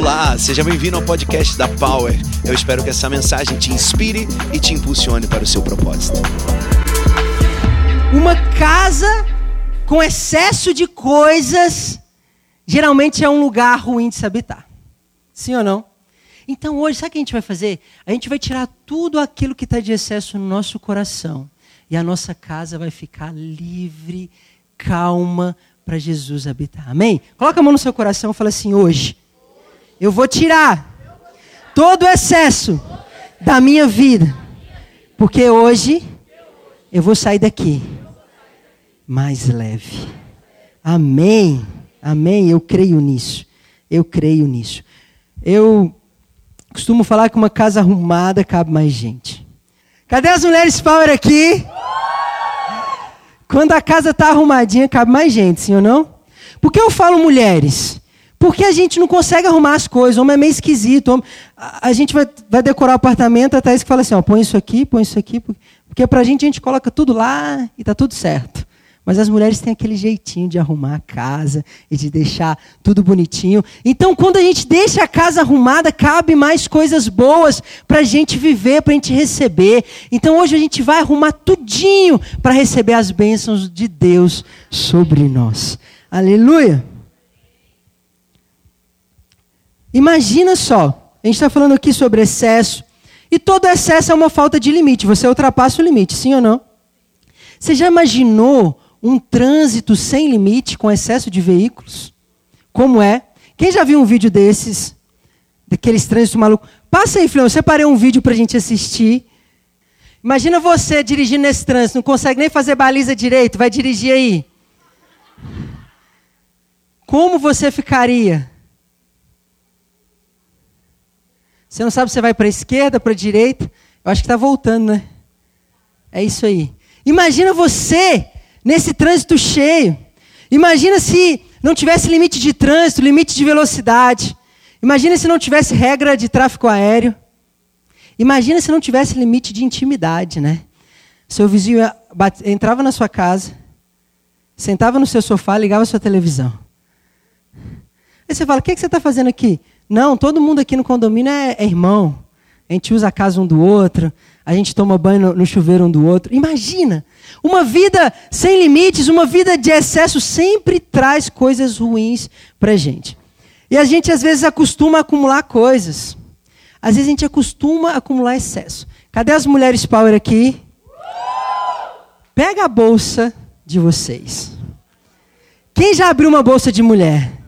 Olá, seja bem-vindo ao podcast da Power. Eu espero que essa mensagem te inspire e te impulsione para o seu propósito. Uma casa com excesso de coisas geralmente é um lugar ruim de se habitar. Sim ou não? Então hoje, sabe o que a gente vai fazer? A gente vai tirar tudo aquilo que está de excesso no nosso coração. E a nossa casa vai ficar livre, calma, para Jesus habitar. Amém? Coloca a mão no seu coração e fala assim: hoje eu vou tirar todo o excesso da minha vida. Porque hoje eu vou sair daqui mais leve. Amém. Amém. Eu creio nisso. Eu creio nisso. Eu costumo falar que uma casa arrumada cabe mais gente. Cadê as mulheres power aqui? Quando a casa está arrumadinha, cabe mais gente, sim ou não? Por que eu falo mulheres? Porque a gente não consegue arrumar as coisas, o homem é meio esquisito. Homem, a, a, gente vai, vai, decorar o apartamento, até isso que fala assim, ó, põe isso aqui, põe isso aqui. Porque para a gente a gente coloca tudo lá e está tudo certo. Mas as mulheres têm aquele jeitinho de arrumar a casa e de deixar tudo bonitinho. Então, quando a gente deixa a casa arrumada, cabe mais coisas boas para a gente viver, para a gente receber. Então, hoje a gente vai arrumar tudinho para receber as bênçãos de Deus sobre nós. Aleluia! Imagina só, a gente está falando aqui sobre excesso, e todo excesso é uma falta de limite, você ultrapassa o limite, sim ou não? Você já imaginou um trânsito sem limite, com excesso de veículos? Como é? Quem já viu um vídeo desses? Daqueles trânsitos malucos? Passa aí, Flão, eu separei um vídeo para a gente assistir. Imagina você dirigindo nesse trânsito, não consegue nem fazer baliza direito, vai dirigir aí. Como você ficaria? Você não sabe se vai para a esquerda, para a direita. Eu acho que está voltando, né? É isso aí. Imagina você nesse trânsito cheio. Imagina se não tivesse limite de trânsito, limite de velocidade. Imagina se não tivesse regra de tráfego aéreo. Imagina se não tivesse limite de intimidade, né? Seu vizinho entrava na sua casa, sentava no seu sofá, ligava sua televisão. Aí você fala: o que, que você está fazendo aqui? Não, todo mundo aqui no condomínio é, é irmão. A gente usa a casa um do outro, a gente toma banho no, no chuveiro um do outro. Imagina! Uma vida sem limites, uma vida de excesso sempre traz coisas ruins para gente. E a gente às vezes acostuma a acumular coisas. Às vezes a gente acostuma a acumular excesso. Cadê as mulheres power aqui? Pega a bolsa de vocês. Quem já abriu uma bolsa de mulher?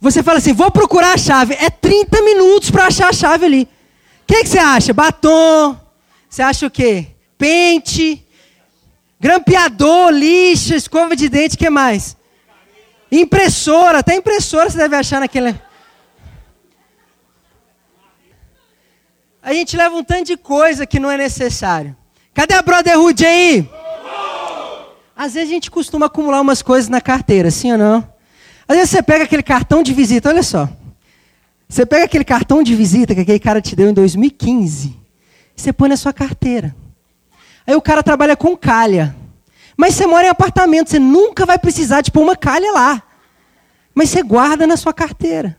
Você fala assim, vou procurar a chave. É 30 minutos para achar a chave ali. O que, que você acha? Batom? Você acha o quê? Pente? Grampeador, lixa, escova de dente, o que mais? Impressora, até impressora você deve achar naquele. A gente leva um tanto de coisa que não é necessário. Cadê a Brotherhood aí? Às vezes a gente costuma acumular umas coisas na carteira, sim ou não? Às vezes você pega aquele cartão de visita, olha só. Você pega aquele cartão de visita que aquele cara te deu em 2015, e você põe na sua carteira. Aí o cara trabalha com calha. Mas você mora em apartamento, você nunca vai precisar de pôr uma calha lá. Mas você guarda na sua carteira.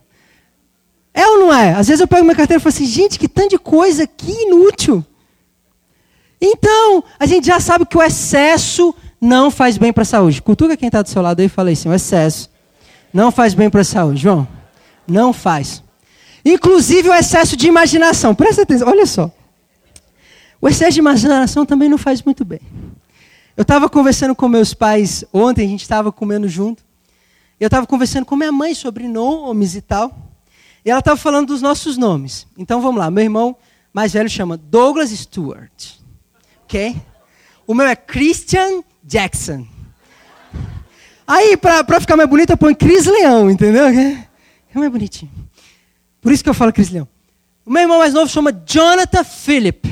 É ou não é? Às vezes eu pego minha carteira e falo assim, gente, que tanto de coisa, que inútil. Então, a gente já sabe que o excesso não faz bem para a saúde. Cultura quem está do seu lado aí e fala assim, o excesso não faz bem para a saúde, João. Não faz. Inclusive o excesso de imaginação. Presta atenção, olha só. O excesso de imaginação também não faz muito bem. Eu estava conversando com meus pais ontem, a gente estava comendo junto. Eu estava conversando com minha mãe sobre nomes e tal. E ela estava falando dos nossos nomes. Então vamos lá. Meu irmão mais velho chama Douglas Stewart. Ok? O meu é Christian Jackson. Aí, para ficar mais bonito, eu ponho Cris Leão, entendeu? É mais bonitinho. Por isso que eu falo Cris Leão. O meu irmão mais novo chama Jonathan Philip.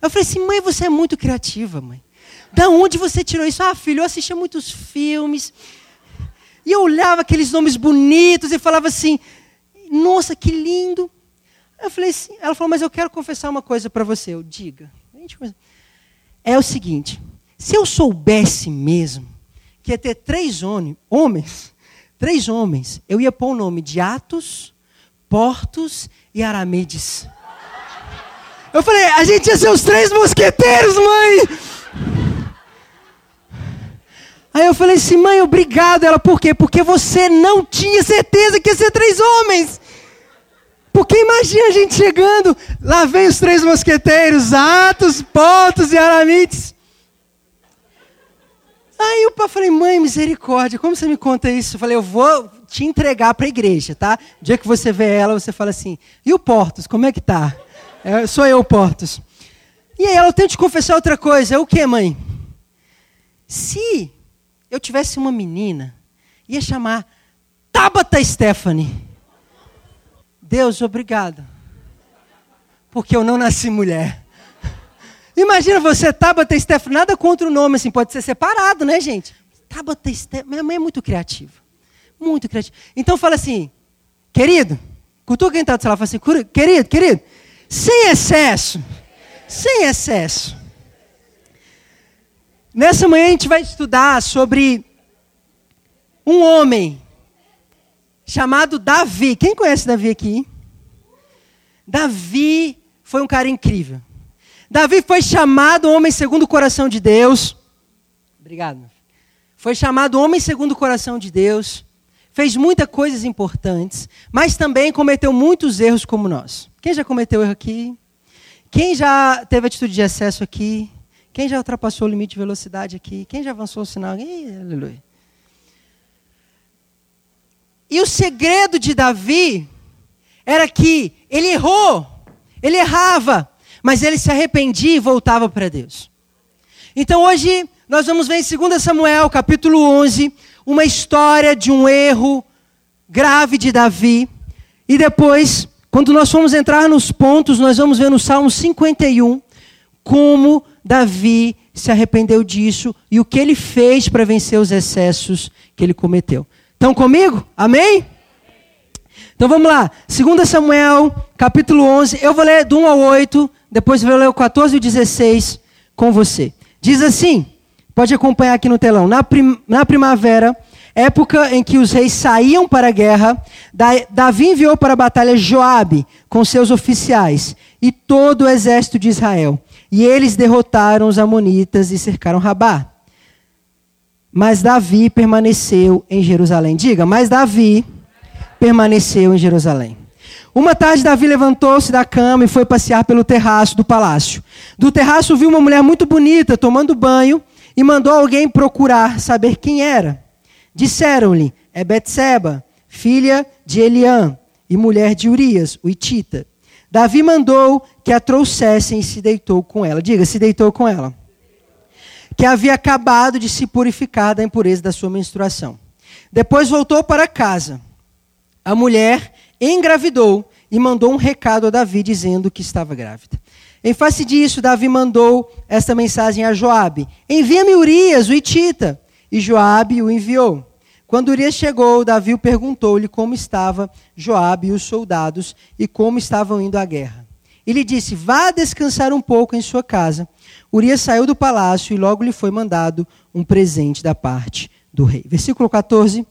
Eu falei assim, mãe, você é muito criativa, mãe. Da onde você tirou isso? Ah, filho, eu assistia muitos filmes. E eu olhava aqueles nomes bonitos e falava assim, nossa, que lindo. Eu falei assim, ela falou, mas eu quero confessar uma coisa para você. Eu diga. É o seguinte, se eu soubesse mesmo que ia ter três homens, três homens, eu ia pôr o nome de Atos, Portos e Aramides. Eu falei, a gente ia ser os três mosqueteiros, mãe! Aí eu falei assim, mãe, obrigado. Ela, por quê? Porque você não tinha certeza que ia ser três homens. Porque imagina a gente chegando, lá vem os três mosqueteiros, Atos, Portos e Aramites. Aí eu falei, mãe, misericórdia, como você me conta isso? Eu falei, eu vou te entregar para a igreja, tá? O dia que você vê ela, você fala assim, e o Portos, como é que tá? É, sou eu, Portos. E aí ela, eu tenho que te confessar outra coisa. O que, mãe? Se eu tivesse uma menina, ia chamar Tabata Stephanie. Deus, obrigado. Porque eu não nasci mulher. Imagina você, Tabata Stephanie, nada contra o nome, assim, pode ser separado, né, gente? Tabata Stephanie, minha mãe é muito criativa. Muito criativa. Então fala assim, querido, cultua quem está do celular, fala assim, querido, querido, sem excesso, sem excesso. Nessa manhã a gente vai estudar sobre um homem chamado Davi. Quem conhece Davi aqui? Davi foi um cara incrível. Davi foi chamado homem segundo o coração de Deus. Obrigado. Foi chamado homem segundo o coração de Deus. Fez muitas coisas importantes, mas também cometeu muitos erros como nós. Quem já cometeu erro aqui? Quem já teve atitude de excesso aqui? Quem já ultrapassou o limite de velocidade aqui? Quem já avançou o sinal? Ih, aleluia. E o segredo de Davi era que ele errou, ele errava, mas ele se arrependia e voltava para Deus. Então hoje nós vamos ver em 2 Samuel, capítulo 11, uma história de um erro grave de Davi. E depois, quando nós formos entrar nos pontos, nós vamos ver no Salmo 51 como Davi se arrependeu disso e o que ele fez para vencer os excessos que ele cometeu. Estão comigo? Amém? Então vamos lá. 2 Samuel, capítulo 11. Eu vou ler do 1 ao 8, depois vou ler o 14 e o 16 com você. Diz assim, pode acompanhar aqui no telão. Na, prim na primavera, época em que os reis saíam para a guerra, Davi enviou para a batalha Joabe com seus oficiais e todo o exército de Israel. E eles derrotaram os amonitas e cercaram Rabá. Mas Davi permaneceu em Jerusalém. Diga, mas Davi permaneceu em Jerusalém. Uma tarde, Davi levantou-se da cama e foi passear pelo terraço do palácio. Do terraço viu uma mulher muito bonita tomando banho e mandou alguém procurar saber quem era. Disseram-lhe: É Betseba, filha de Eliã e mulher de Urias, o Itita. Davi mandou que a trouxessem e se deitou com ela. Diga, se deitou com ela. Que havia acabado de se purificar da impureza da sua menstruação. Depois voltou para casa. A mulher engravidou e mandou um recado a Davi dizendo que estava grávida. Em face disso, Davi mandou esta mensagem a Joabe: Envia-me Urias, o Itita. E Joabe o enviou. Quando Urias chegou, Davi perguntou-lhe como estava Joabe e os soldados e como estavam indo à guerra. Ele disse: Vá descansar um pouco em sua casa. Urias saiu do palácio e logo lhe foi mandado um presente da parte do rei. Versículo 14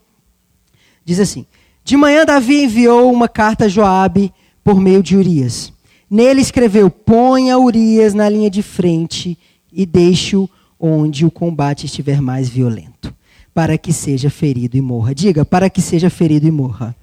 diz assim: De manhã Davi enviou uma carta a Joabe por meio de Urias. Nele escreveu: Ponha Urias na linha de frente e deixe-o onde o combate estiver mais violento para que seja ferido e morra. Diga, para que seja ferido e morra.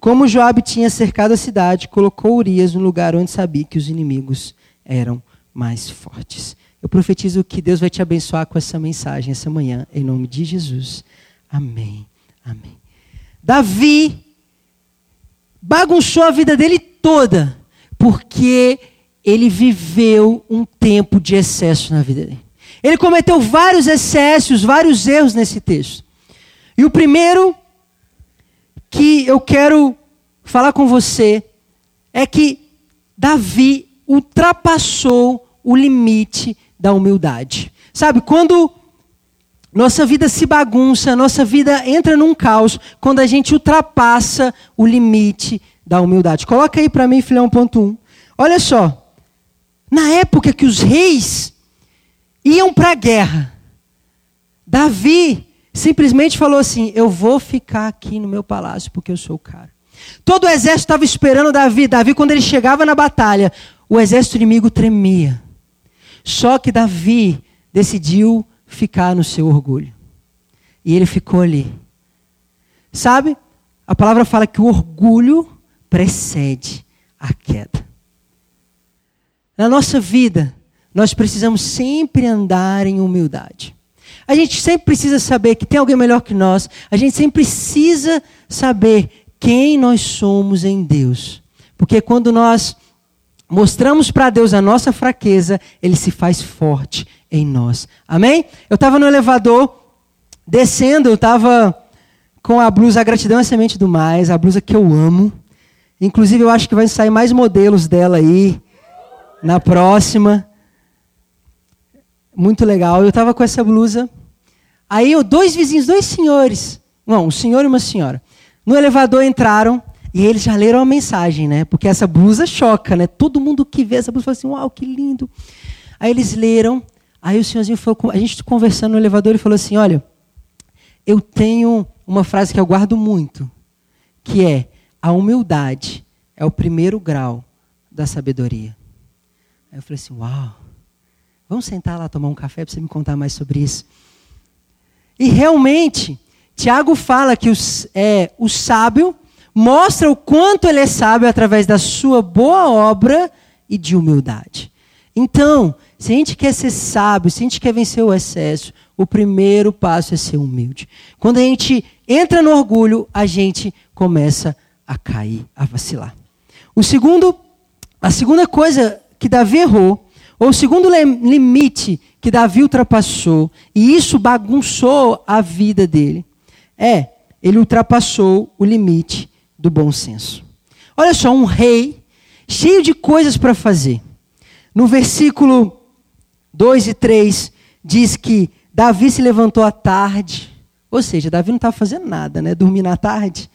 Como Joabe tinha cercado a cidade, colocou Urias no lugar onde sabia que os inimigos eram mais fortes. Eu profetizo que Deus vai te abençoar com essa mensagem essa manhã, em nome de Jesus. Amém. Amém. Davi bagunçou a vida dele toda, porque ele viveu um tempo de excesso na vida dele. Ele cometeu vários excessos, vários erros nesse texto. E o primeiro que eu quero falar com você é que Davi ultrapassou o limite da humildade. Sabe, quando nossa vida se bagunça, nossa vida entra num caos, quando a gente ultrapassa o limite da humildade. Coloca aí para mim, filhão, ponto 1. Olha só. Na época que os reis iam para a guerra. Davi simplesmente falou assim: Eu vou ficar aqui no meu palácio porque eu sou o cara. Todo o exército estava esperando Davi. Davi, quando ele chegava na batalha, o exército inimigo tremia. Só que Davi decidiu ficar no seu orgulho. E ele ficou ali. Sabe? A palavra fala que o orgulho precede a queda. Na nossa vida, nós precisamos sempre andar em humildade. A gente sempre precisa saber que tem alguém melhor que nós. A gente sempre precisa saber quem nós somos em Deus. Porque quando nós mostramos para Deus a nossa fraqueza, Ele se faz forte em nós. Amém? Eu estava no elevador, descendo, eu estava com a blusa A Gratidão é Semente do Mais, a blusa que eu amo. Inclusive, eu acho que vai sair mais modelos dela aí na próxima. Muito legal. Eu estava com essa blusa. Aí, dois vizinhos, dois senhores, não, um senhor e uma senhora, no elevador entraram e eles já leram a mensagem, né? Porque essa blusa choca, né? Todo mundo que vê essa blusa fala assim: Uau, que lindo. Aí eles leram. Aí o senhorzinho falou, a gente conversando no elevador, ele falou assim: Olha, eu tenho uma frase que eu guardo muito, que é: a humildade é o primeiro grau da sabedoria. Aí eu falei assim: Uau, vamos sentar lá tomar um café para você me contar mais sobre isso. E realmente, Tiago fala que os, é, o sábio mostra o quanto ele é sábio através da sua boa obra e de humildade. Então, se a gente quer ser sábio, se a gente quer vencer o excesso, o primeiro passo é ser humilde. Quando a gente entra no orgulho, a gente começa a cair, a vacilar. O segundo, a segunda coisa que Davi errou, ou o segundo limite que Davi ultrapassou, e isso bagunçou a vida dele, é ele ultrapassou o limite do bom senso. Olha só, um rei cheio de coisas para fazer. No versículo 2 e 3 diz que Davi se levantou à tarde. Ou seja, Davi não estava fazendo nada, né? Dormir na tarde.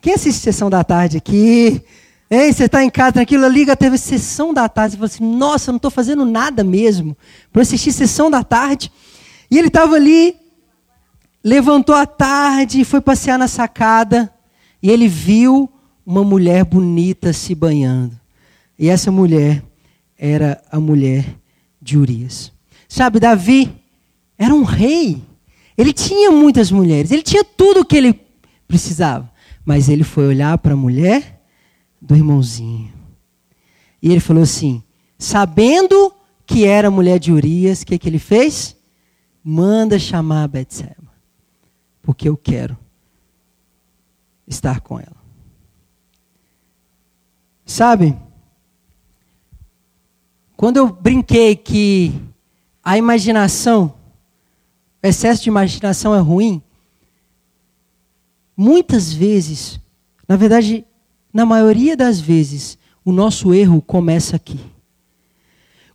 Quem assiste sessão da tarde aqui? Ei, você está em casa, tranquilo, liga TV, sessão da tarde. Você fala assim, nossa, eu não estou fazendo nada mesmo para assistir sessão da tarde. E ele estava ali, levantou à tarde, foi passear na sacada. E ele viu uma mulher bonita se banhando. E essa mulher era a mulher de Urias. Sabe, Davi era um rei. Ele tinha muitas mulheres, ele tinha tudo o que ele precisava. Mas ele foi olhar para a mulher do irmãozinho. E ele falou assim: sabendo que era mulher de Urias, o que, que ele fez? Manda chamar a Betseba, porque eu quero estar com ela. Sabe? Quando eu brinquei que a imaginação, o excesso de imaginação é ruim, muitas vezes, na verdade, na maioria das vezes, o nosso erro começa aqui.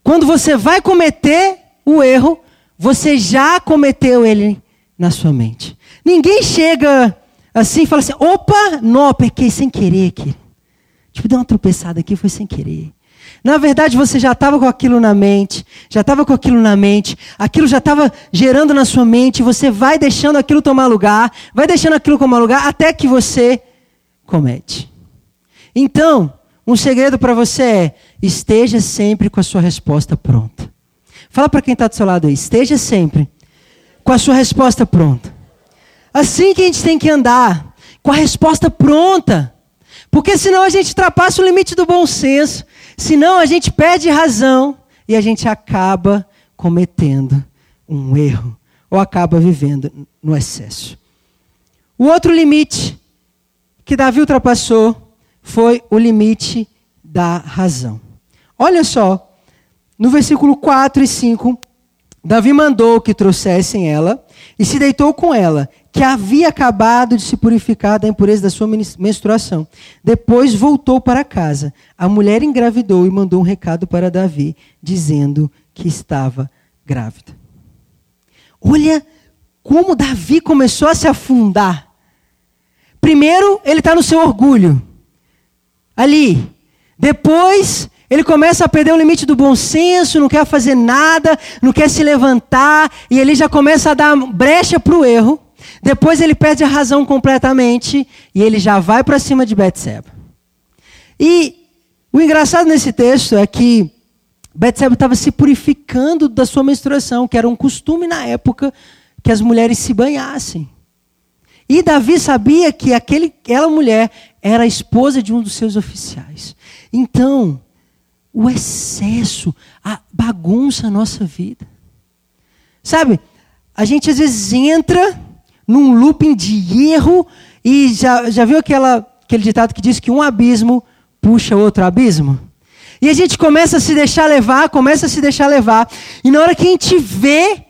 Quando você vai cometer o erro, você já cometeu ele na sua mente. Ninguém chega assim, fala assim: opa, não, pequei sem querer aqui. Tipo, deu uma tropeçada aqui, foi sem querer. Na verdade, você já estava com aquilo na mente, já estava com aquilo na mente, aquilo já estava gerando na sua mente, você vai deixando aquilo tomar lugar, vai deixando aquilo tomar lugar até que você comete. Então, um segredo para você é: esteja sempre com a sua resposta pronta. Fala para quem está do seu lado aí, esteja sempre com a sua resposta pronta. Assim que a gente tem que andar, com a resposta pronta. Porque senão a gente ultrapassa o limite do bom senso. Senão a gente perde razão e a gente acaba cometendo um erro. Ou acaba vivendo no excesso. O outro limite que Davi ultrapassou foi o limite da razão. Olha só, no versículo 4 e 5, Davi mandou que trouxessem ela e se deitou com ela que havia acabado de se purificar da impureza da sua menstruação. Depois voltou para casa. A mulher engravidou e mandou um recado para Davi, dizendo que estava grávida. Olha como Davi começou a se afundar. Primeiro, ele está no seu orgulho. Ali. Depois, ele começa a perder o limite do bom senso, não quer fazer nada, não quer se levantar, e ele já começa a dar brecha para o erro. Depois ele perde a razão completamente e ele já vai para cima de Betseba. E o engraçado nesse texto é que Betseba estava se purificando da sua menstruação, que era um costume na época que as mulheres se banhassem. E Davi sabia que aquele, aquela mulher era a esposa de um dos seus oficiais. Então, o excesso, a bagunça a nossa vida. Sabe, a gente às vezes entra num looping de erro e já, já viu aquela, aquele ditado que diz que um abismo puxa outro abismo? E a gente começa a se deixar levar, começa a se deixar levar. E na hora que a gente vê,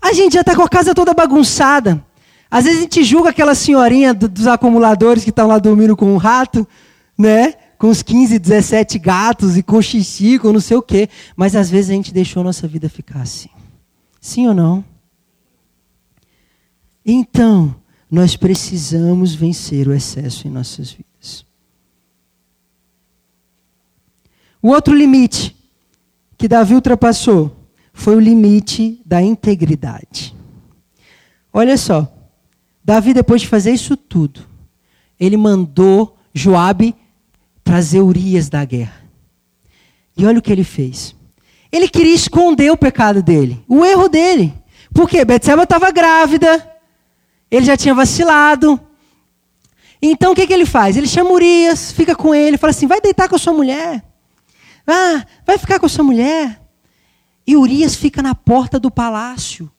a gente já está com a casa toda bagunçada. Às vezes a gente julga aquela senhorinha dos acumuladores que estão lá dormindo com um rato, né? Com os 15, 17 gatos e com xixi, com não sei o quê. Mas às vezes a gente deixou a nossa vida ficar assim. Sim ou não? Então, nós precisamos vencer o excesso em nossas vidas. O outro limite que Davi ultrapassou foi o limite da integridade. Olha só, Davi depois de fazer isso tudo, ele mandou Joabe trazer Urias da guerra. E olha o que ele fez. Ele queria esconder o pecado dele, o erro dele. Por quê? Betseba estava grávida, ele já tinha vacilado. Então o que, que ele faz? Ele chama Urias, fica com ele, fala assim: vai deitar com a sua mulher. Ah, vai ficar com a sua mulher. E Urias fica na porta do palácio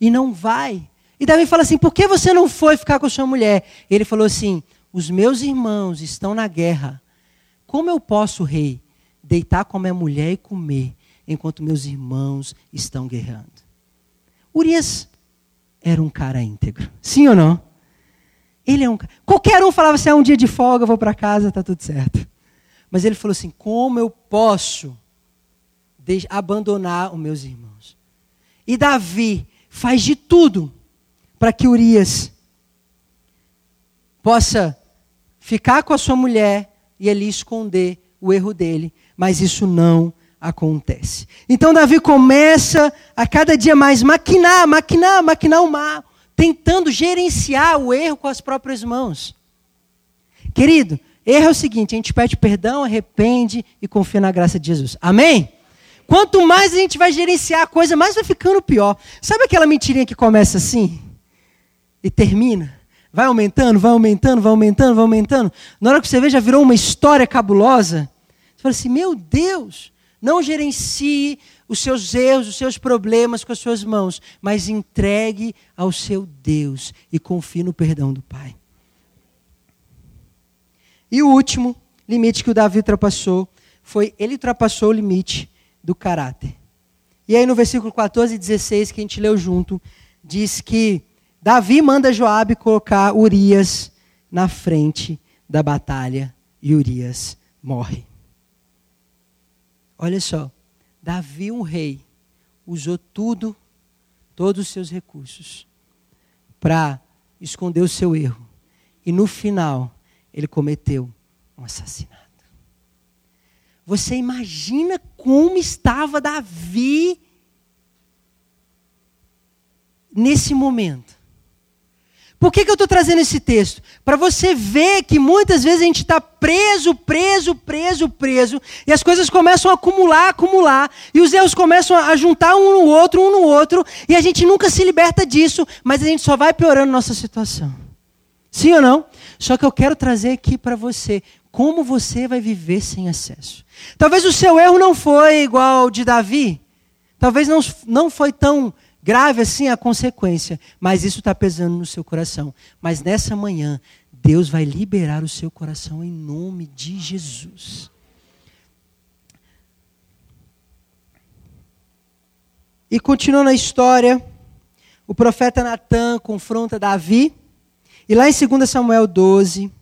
e não vai. E Davi fala assim: por que você não foi ficar com a sua mulher? Ele falou assim: os meus irmãos estão na guerra. Como eu posso, rei, deitar com a minha mulher e comer, enquanto meus irmãos estão guerreando? Urias era um cara íntegro. Sim ou não? Ele é um Qualquer um falava assim: é um dia de folga, vou para casa, tá tudo certo. Mas ele falou assim: como eu posso abandonar os meus irmãos? E Davi faz de tudo para que Urias possa ficar com a sua mulher e ali esconder o erro dele, mas isso não acontece. Então Davi começa a cada dia mais maquinar, maquinar, maquinar o mal, tentando gerenciar o erro com as próprias mãos. Querido, erro é o seguinte: a gente pede perdão, arrepende e confia na graça de Jesus. Amém? Quanto mais a gente vai gerenciar a coisa, mais vai ficando pior. Sabe aquela mentirinha que começa assim e termina? Vai aumentando, vai aumentando, vai aumentando, vai aumentando. Na hora que você vê, já virou uma história cabulosa. Você fala assim: meu Deus, não gerencie os seus erros, os seus problemas com as suas mãos, mas entregue ao seu Deus e confie no perdão do Pai. E o último limite que o Davi ultrapassou foi ele ultrapassou o limite do caráter. E aí no versículo 14 e 16 que a gente leu junto, diz que Davi manda Joabe colocar Urias na frente da batalha e Urias morre. Olha só, Davi, um rei, usou tudo, todos os seus recursos, para esconder o seu erro. E no final, ele cometeu um assassinato. Você imagina como estava Davi nesse momento? Por que, que eu estou trazendo esse texto? Para você ver que muitas vezes a gente está preso, preso, preso, preso, e as coisas começam a acumular, acumular, e os erros começam a juntar um no outro, um no outro, e a gente nunca se liberta disso, mas a gente só vai piorando nossa situação. Sim ou não? Só que eu quero trazer aqui para você como você vai viver sem acesso. Talvez o seu erro não foi igual ao de Davi, talvez não, não foi tão Grave assim a consequência, mas isso está pesando no seu coração. Mas nessa manhã, Deus vai liberar o seu coração em nome de Jesus. E continuando a história, o profeta Natan confronta Davi. E lá em 2 Samuel 12,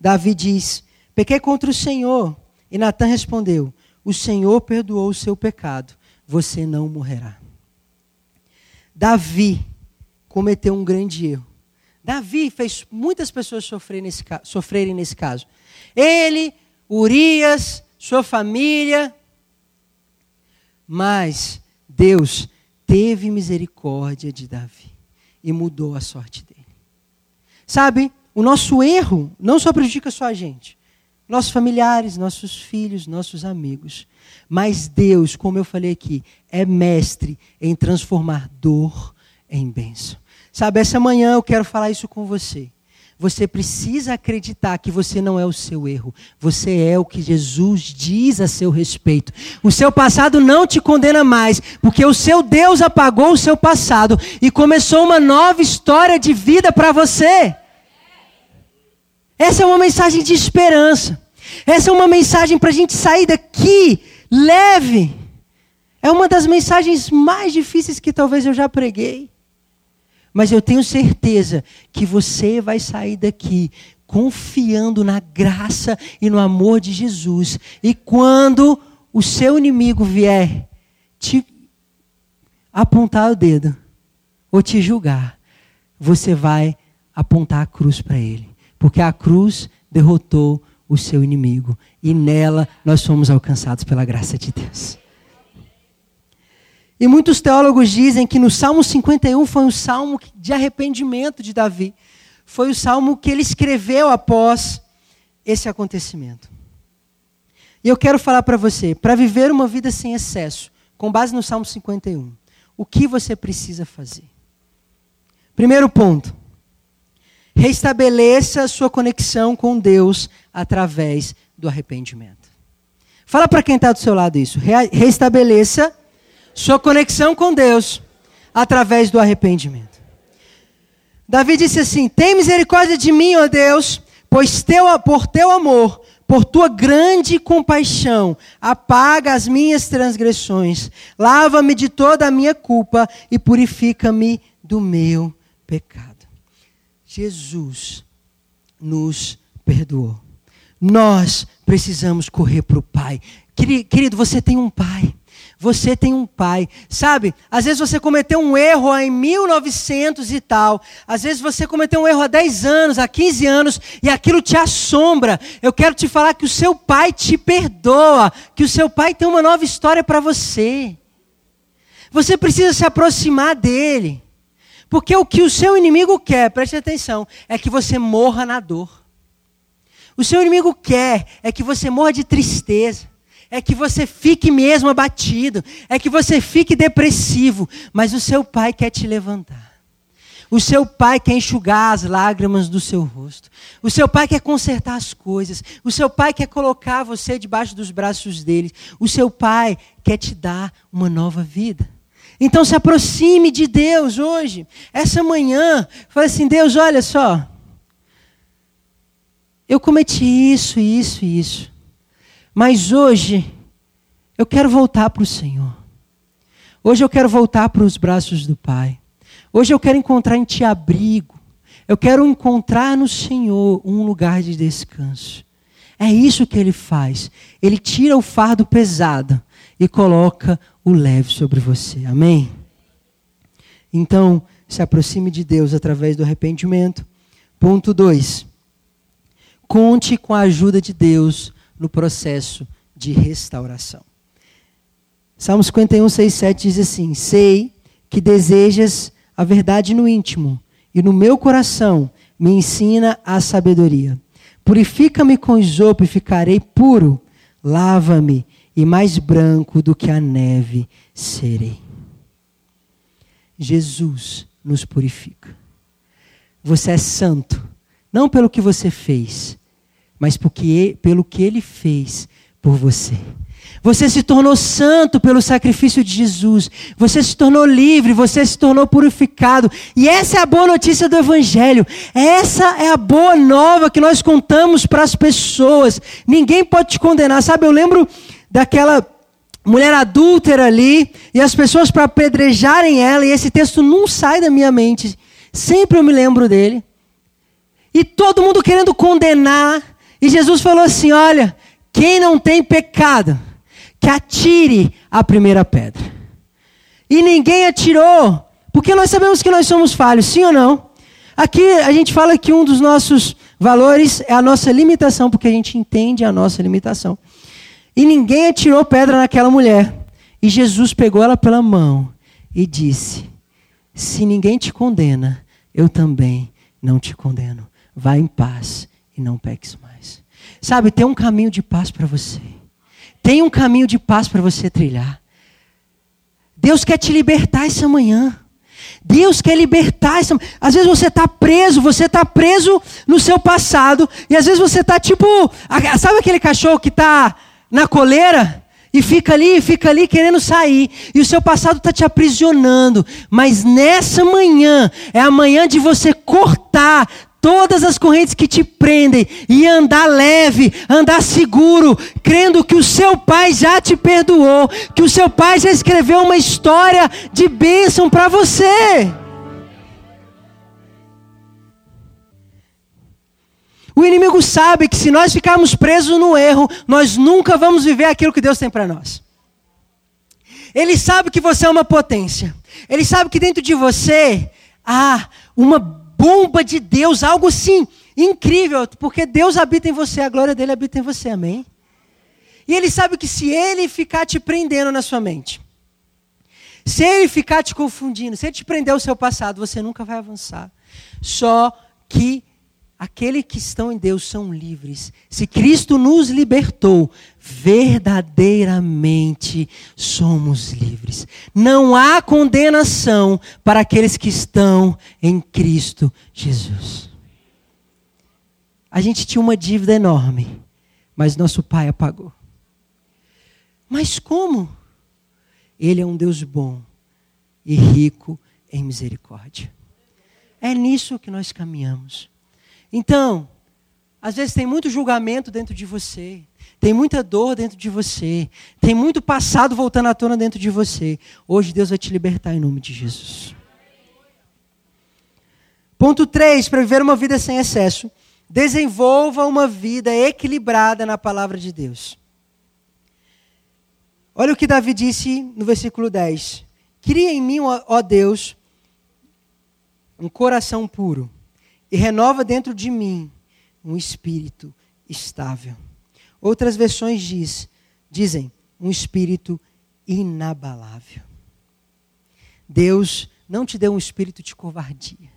Davi diz: Pequei contra o Senhor. E Natan respondeu: O Senhor perdoou o seu pecado, você não morrerá. Davi cometeu um grande erro. Davi fez muitas pessoas sofrerem nesse, sofrerem nesse caso. Ele, Urias, sua família. Mas Deus teve misericórdia de Davi. e mudou a sorte dele. Sabe, o nosso erro não só prejudica só a gente, nossos familiares, nossos filhos, nossos amigos. Mas Deus, como eu falei aqui, é mestre em transformar dor em bênção. Sabe, essa manhã eu quero falar isso com você. Você precisa acreditar que você não é o seu erro. Você é o que Jesus diz a seu respeito. O seu passado não te condena mais, porque o seu Deus apagou o seu passado e começou uma nova história de vida para você. Essa é uma mensagem de esperança. Essa é uma mensagem para a gente sair daqui leve. É uma das mensagens mais difíceis que talvez eu já preguei. Mas eu tenho certeza que você vai sair daqui confiando na graça e no amor de Jesus. E quando o seu inimigo vier te apontar o dedo ou te julgar, você vai apontar a cruz para ele. Porque a cruz derrotou o seu inimigo. E nela nós fomos alcançados pela graça de Deus. E muitos teólogos dizem que no Salmo 51 foi um salmo de arrependimento de Davi. Foi o salmo que ele escreveu após esse acontecimento. E eu quero falar para você, para viver uma vida sem excesso, com base no Salmo 51, o que você precisa fazer? Primeiro ponto, restabeleça a sua conexão com Deus através do arrependimento. Fala para quem está do seu lado isso. Restabeleça sua conexão com Deus através do arrependimento. Davi disse assim: Tem misericórdia de mim, ó Deus, pois teu, por teu amor, por tua grande compaixão, apaga as minhas transgressões, lava-me de toda a minha culpa e purifica-me do meu pecado. Jesus nos perdoou. Nós precisamos correr para o Pai. Querido, você tem um Pai. Você tem um pai. Sabe, às vezes você cometeu um erro em 1900 e tal. Às vezes você cometeu um erro há 10 anos, há 15 anos, e aquilo te assombra. Eu quero te falar que o seu pai te perdoa, que o seu pai tem uma nova história para você. Você precisa se aproximar dele. Porque o que o seu inimigo quer, preste atenção, é que você morra na dor. O seu inimigo quer é que você morra de tristeza é que você fique mesmo abatido, é que você fique depressivo, mas o seu pai quer te levantar. O seu pai quer enxugar as lágrimas do seu rosto. O seu pai quer consertar as coisas. O seu pai quer colocar você debaixo dos braços dele. O seu pai quer te dar uma nova vida. Então se aproxime de Deus hoje. Essa manhã, fale assim: Deus, olha só. Eu cometi isso, isso e isso. Mas hoje, eu quero voltar para o Senhor. Hoje eu quero voltar para os braços do Pai. Hoje eu quero encontrar em Ti abrigo. Eu quero encontrar no Senhor um lugar de descanso. É isso que Ele faz. Ele tira o fardo pesado e coloca o leve sobre você. Amém? Então, se aproxime de Deus através do arrependimento. Ponto 2. Conte com a ajuda de Deus no processo de restauração. Salmo 51, 6, 7 diz assim: Sei que desejas a verdade no íntimo, e no meu coração me ensina a sabedoria. Purifica-me com isopo e ficarei puro. Lava-me e mais branco do que a neve serei. Jesus nos purifica. Você é santo, não pelo que você fez, mas porque, pelo que ele fez por você. Você se tornou santo pelo sacrifício de Jesus. Você se tornou livre, você se tornou purificado. E essa é a boa notícia do Evangelho. Essa é a boa nova que nós contamos para as pessoas. Ninguém pode te condenar. Sabe, eu lembro daquela mulher adúltera ali, e as pessoas para apedrejarem ela, e esse texto não sai da minha mente. Sempre eu me lembro dele. E todo mundo querendo condenar e Jesus falou assim: Olha, quem não tem pecado, que atire a primeira pedra. E ninguém atirou, porque nós sabemos que nós somos falhos, sim ou não? Aqui a gente fala que um dos nossos valores é a nossa limitação, porque a gente entende a nossa limitação. E ninguém atirou pedra naquela mulher. E Jesus pegou ela pela mão e disse: se ninguém te condena, eu também não te condeno. Vá em paz e não peques mais. Sabe, tem um caminho de paz para você. Tem um caminho de paz para você trilhar. Deus quer te libertar essa manhã. Deus quer libertar. Essa... Às vezes você está preso, você está preso no seu passado. E às vezes você está tipo. Sabe aquele cachorro que está na coleira? E fica ali, fica ali querendo sair. E o seu passado está te aprisionando. Mas nessa manhã, é a manhã de você cortar todas as correntes que te prendem e andar leve, andar seguro, crendo que o seu pai já te perdoou, que o seu pai já escreveu uma história de bênção para você. O inimigo sabe que se nós ficarmos presos no erro, nós nunca vamos viver aquilo que Deus tem para nós. Ele sabe que você é uma potência. Ele sabe que dentro de você há uma bomba de Deus, algo assim incrível, porque Deus habita em você, a glória dele habita em você, amém? E ele sabe que se ele ficar te prendendo na sua mente, se ele ficar te confundindo, se ele te prender o seu passado, você nunca vai avançar. Só que aqueles que estão em Deus são livres. Se Cristo nos libertou, verdadeiramente somos livres. Não há condenação para aqueles que estão em Cristo Jesus. A gente tinha uma dívida enorme, mas nosso Pai apagou. Mas como? Ele é um Deus bom e rico em misericórdia. É nisso que nós caminhamos. Então, às vezes tem muito julgamento dentro de você, tem muita dor dentro de você, tem muito passado voltando à tona dentro de você. Hoje Deus vai te libertar em nome de Jesus. Ponto 3, para viver uma vida sem excesso, desenvolva uma vida equilibrada na palavra de Deus. Olha o que Davi disse no versículo 10. Cria em mim, ó Deus, um coração puro e renova dentro de mim um espírito estável. Outras versões diz, dizem um espírito inabalável. Deus não te deu um espírito de covardia,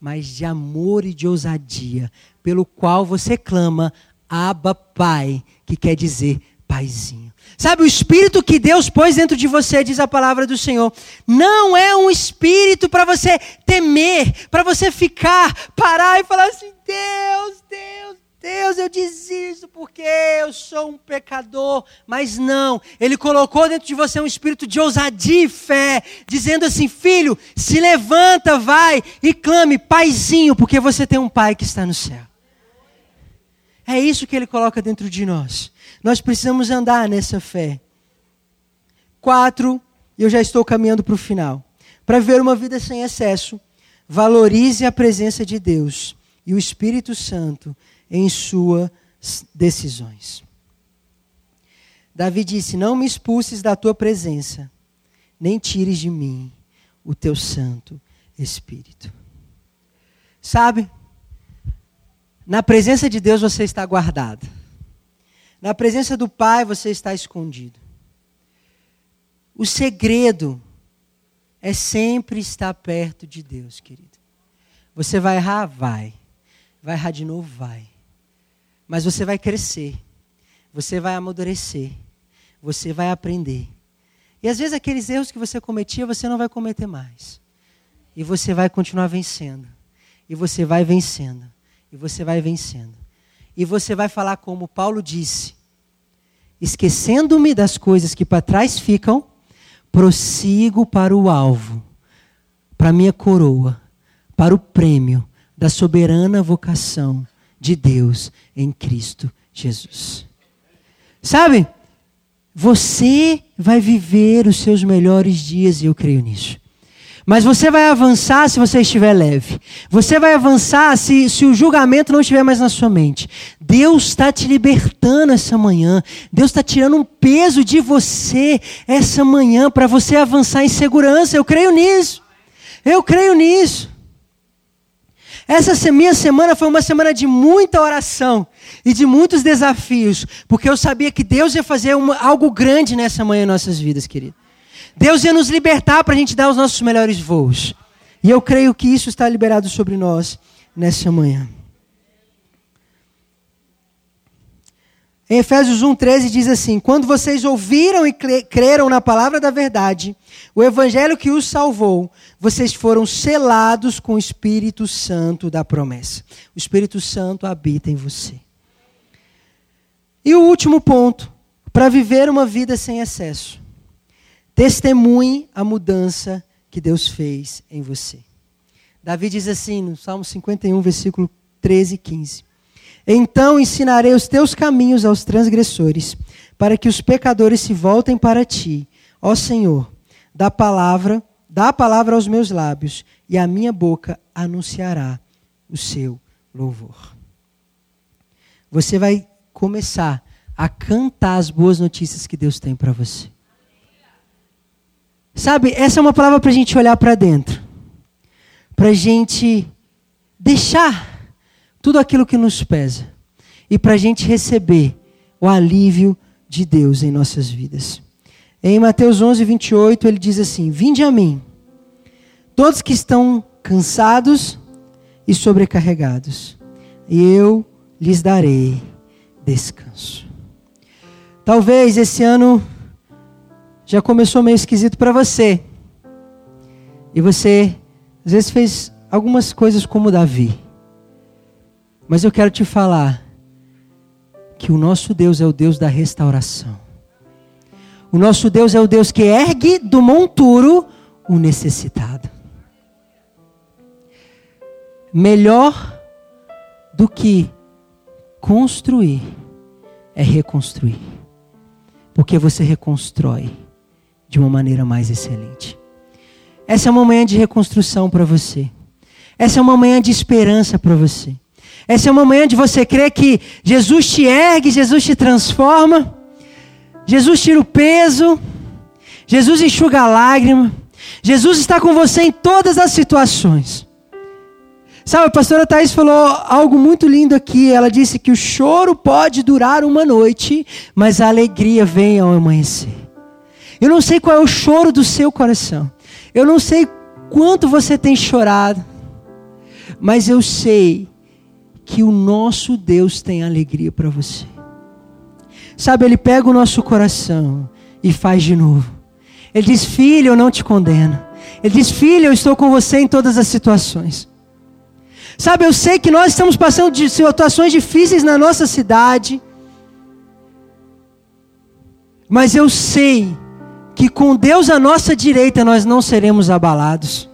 mas de amor e de ousadia, pelo qual você clama Abba Pai, que quer dizer paizinho. Sabe, o espírito que Deus pôs dentro de você, diz a palavra do Senhor, não é um espírito para você temer, para você ficar, parar e falar assim: Deus, Deus, Deus, eu desisto porque eu sou um pecador. Mas não, Ele colocou dentro de você um espírito de ousadia e fé, dizendo assim: Filho, se levanta, vai e clame, Paizinho, porque você tem um Pai que está no céu. É isso que Ele coloca dentro de nós. Nós precisamos andar nessa fé. Quatro, eu já estou caminhando para o final. Para viver uma vida sem excesso, valorize a presença de Deus e o Espírito Santo em suas decisões. Davi disse: Não me expulses da tua presença, nem tires de mim o teu Santo Espírito. Sabe? Na presença de Deus você está guardado. Na presença do Pai você está escondido. O segredo é sempre estar perto de Deus, querido. Você vai errar? Vai. Vai errar de novo? Vai. Mas você vai crescer. Você vai amadurecer. Você vai aprender. E às vezes aqueles erros que você cometia, você não vai cometer mais. E você vai continuar vencendo. E você vai vencendo. E você vai vencendo. E você vai falar como Paulo disse: esquecendo-me das coisas que para trás ficam, prossigo para o alvo, para a minha coroa, para o prêmio da soberana vocação de Deus em Cristo Jesus. Sabe? Você vai viver os seus melhores dias e eu creio nisso. Mas você vai avançar se você estiver leve. Você vai avançar se, se o julgamento não estiver mais na sua mente. Deus está te libertando essa manhã. Deus está tirando um peso de você essa manhã para você avançar em segurança. Eu creio nisso. Eu creio nisso. Essa minha semana foi uma semana de muita oração e de muitos desafios, porque eu sabia que Deus ia fazer uma, algo grande nessa manhã em nossas vidas, querido. Deus ia nos libertar para a gente dar os nossos melhores voos. E eu creio que isso está liberado sobre nós nessa manhã. Em Efésios 1,13 diz assim: Quando vocês ouviram e creram na palavra da verdade, o evangelho que os salvou, vocês foram selados com o Espírito Santo da promessa. O Espírito Santo habita em você. E o último ponto, para viver uma vida sem excesso. Testemunhe a mudança que Deus fez em você. Davi diz assim no Salmo 51, versículo 13 e 15: Então ensinarei os teus caminhos aos transgressores, para que os pecadores se voltem para ti. Ó Senhor, dá palavra, dá a palavra aos meus lábios, e a minha boca anunciará o seu louvor. Você vai começar a cantar as boas notícias que Deus tem para você. Sabe, essa é uma palavra para a gente olhar para dentro. Para a gente deixar tudo aquilo que nos pesa. E para a gente receber o alívio de Deus em nossas vidas. Em Mateus 11, 28, ele diz assim: Vinde a mim, todos que estão cansados e sobrecarregados, e eu lhes darei descanso. Talvez esse ano já começou meio esquisito para você. E você, às vezes, fez algumas coisas como Davi. Mas eu quero te falar que o nosso Deus é o Deus da restauração. O nosso Deus é o Deus que ergue do monturo o necessitado. Melhor do que construir é reconstruir. Porque você reconstrói de uma maneira mais excelente. Essa é uma manhã de reconstrução para você. Essa é uma manhã de esperança para você. Essa é uma manhã de você crer que Jesus te ergue, Jesus te transforma, Jesus tira o peso, Jesus enxuga a lágrima, Jesus está com você em todas as situações. Sabe, a pastora Thais falou algo muito lindo aqui. Ela disse que o choro pode durar uma noite, mas a alegria vem ao amanhecer. Eu não sei qual é o choro do seu coração. Eu não sei quanto você tem chorado. Mas eu sei que o nosso Deus tem alegria para você. Sabe, Ele pega o nosso coração e faz de novo. Ele diz: Filho, eu não te condeno. Ele diz: Filho, eu estou com você em todas as situações. Sabe, eu sei que nós estamos passando de situações difíceis na nossa cidade. Mas eu sei que com Deus à nossa direita nós não seremos abalados.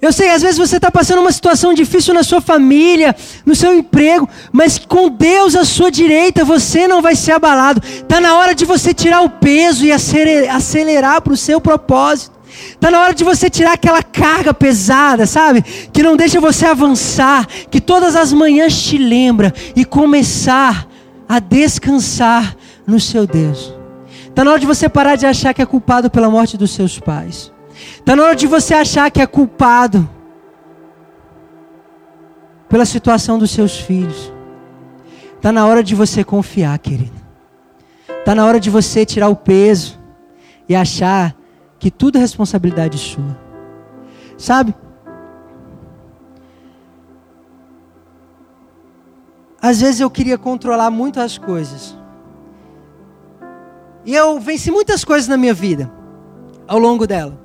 Eu sei, às vezes você está passando uma situação difícil na sua família, no seu emprego, mas com Deus à sua direita você não vai ser abalado. Está na hora de você tirar o peso e acelerar para o seu propósito. Está na hora de você tirar aquela carga pesada, sabe? Que não deixa você avançar, que todas as manhãs te lembra e começar a descansar no seu Deus. Está na hora de você parar de achar que é culpado pela morte dos seus pais. Está na hora de você achar que é culpado pela situação dos seus filhos. Está na hora de você confiar, querido. Está na hora de você tirar o peso e achar que tudo é responsabilidade sua. Sabe? Às vezes eu queria controlar muito as coisas. E eu venci muitas coisas na minha vida ao longo dela.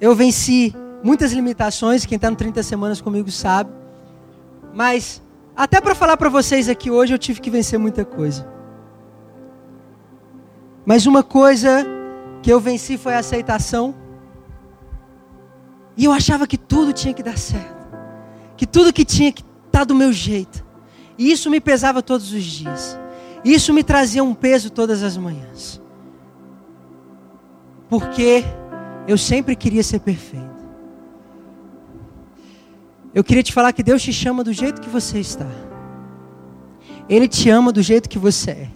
Eu venci muitas limitações, quem está no 30 semanas comigo sabe. Mas até para falar para vocês aqui hoje eu tive que vencer muita coisa. Mas uma coisa que eu venci foi a aceitação. E eu achava que tudo tinha que dar certo. Que tudo que tinha que estar tá do meu jeito. E isso me pesava todos os dias. Isso me trazia um peso todas as manhãs. Porque eu sempre queria ser perfeito. Eu queria te falar que Deus te chama do jeito que você está. Ele te ama do jeito que você é.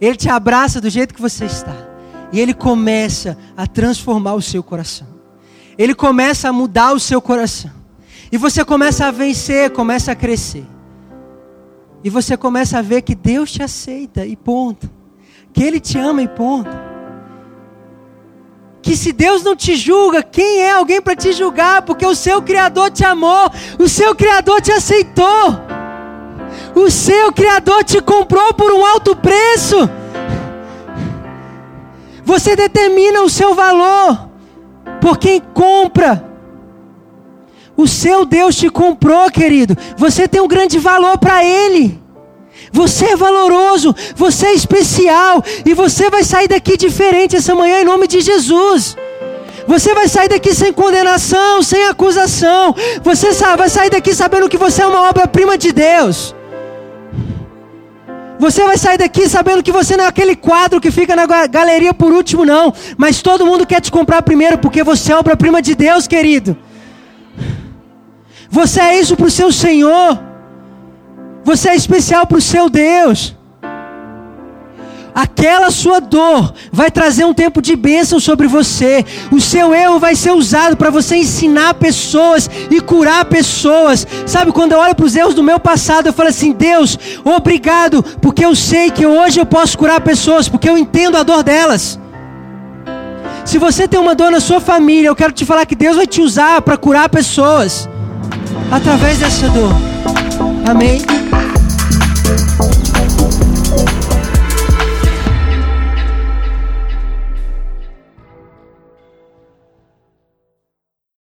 Ele te abraça do jeito que você está. E ele começa a transformar o seu coração. Ele começa a mudar o seu coração. E você começa a vencer, começa a crescer. E você começa a ver que Deus te aceita e ponto. Que Ele te ama e ponto. que se Deus não te julga, quem é alguém para te julgar? Porque o seu Criador te amou, o seu Criador te aceitou, o seu Criador te comprou por um alto preço. Você determina o seu valor por quem compra. O seu Deus te comprou, querido. Você tem um grande valor para Ele. Você é valoroso, você é especial e você vai sair daqui diferente essa manhã em nome de Jesus. Você vai sair daqui sem condenação, sem acusação. Você vai sair daqui sabendo que você é uma obra-prima de Deus. Você vai sair daqui sabendo que você não é aquele quadro que fica na galeria por último, não. Mas todo mundo quer te comprar primeiro, porque você é obra-prima de Deus, querido. Você é isso para o seu Senhor. Você é especial para o seu Deus. Aquela sua dor vai trazer um tempo de bênção sobre você. O seu erro vai ser usado para você ensinar pessoas e curar pessoas. Sabe, quando eu olho para os erros do meu passado, eu falo assim: Deus, obrigado, porque eu sei que hoje eu posso curar pessoas, porque eu entendo a dor delas. Se você tem uma dor na sua família, eu quero te falar que Deus vai te usar para curar pessoas através dessa dor. Amém?